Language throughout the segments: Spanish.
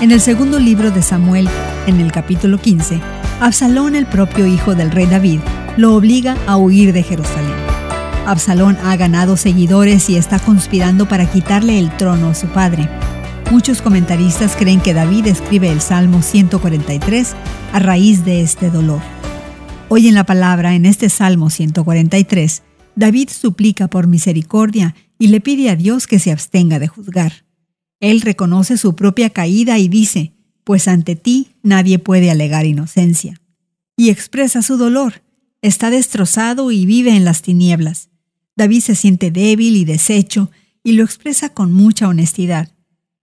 En el segundo libro de Samuel, en el capítulo 15, Absalón, el propio hijo del rey David, lo obliga a huir de Jerusalén. Absalón ha ganado seguidores y está conspirando para quitarle el trono a su padre. Muchos comentaristas creen que David escribe el Salmo 143 a raíz de este dolor. Hoy en la palabra, en este Salmo 143, David suplica por misericordia y le pide a Dios que se abstenga de juzgar. Él reconoce su propia caída y dice, pues ante ti nadie puede alegar inocencia. Y expresa su dolor. Está destrozado y vive en las tinieblas. David se siente débil y deshecho y lo expresa con mucha honestidad.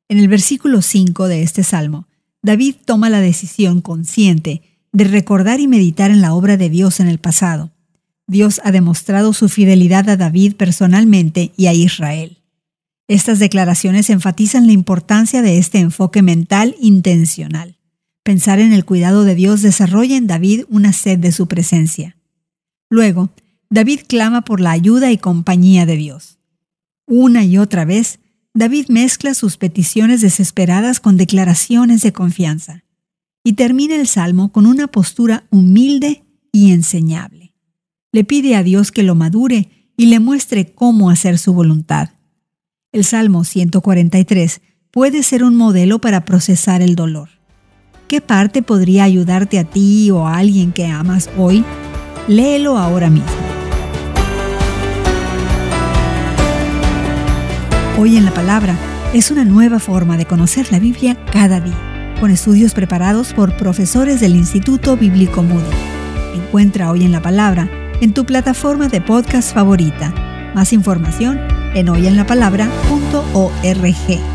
En el versículo 5 de este salmo, David toma la decisión consciente de recordar y meditar en la obra de Dios en el pasado. Dios ha demostrado su fidelidad a David personalmente y a Israel. Estas declaraciones enfatizan la importancia de este enfoque mental intencional. Pensar en el cuidado de Dios desarrolla en David una sed de su presencia. Luego, David clama por la ayuda y compañía de Dios. Una y otra vez, David mezcla sus peticiones desesperadas con declaraciones de confianza y termina el salmo con una postura humilde y enseñable. Le pide a Dios que lo madure y le muestre cómo hacer su voluntad. El Salmo 143 puede ser un modelo para procesar el dolor. ¿Qué parte podría ayudarte a ti o a alguien que amas hoy? Léelo ahora mismo. Hoy en la palabra es una nueva forma de conocer la Biblia cada día, con estudios preparados por profesores del Instituto Bíblico Moody. Encuentra Hoy en la palabra en tu plataforma de podcast favorita. Más información en hoyenlapalabra.org.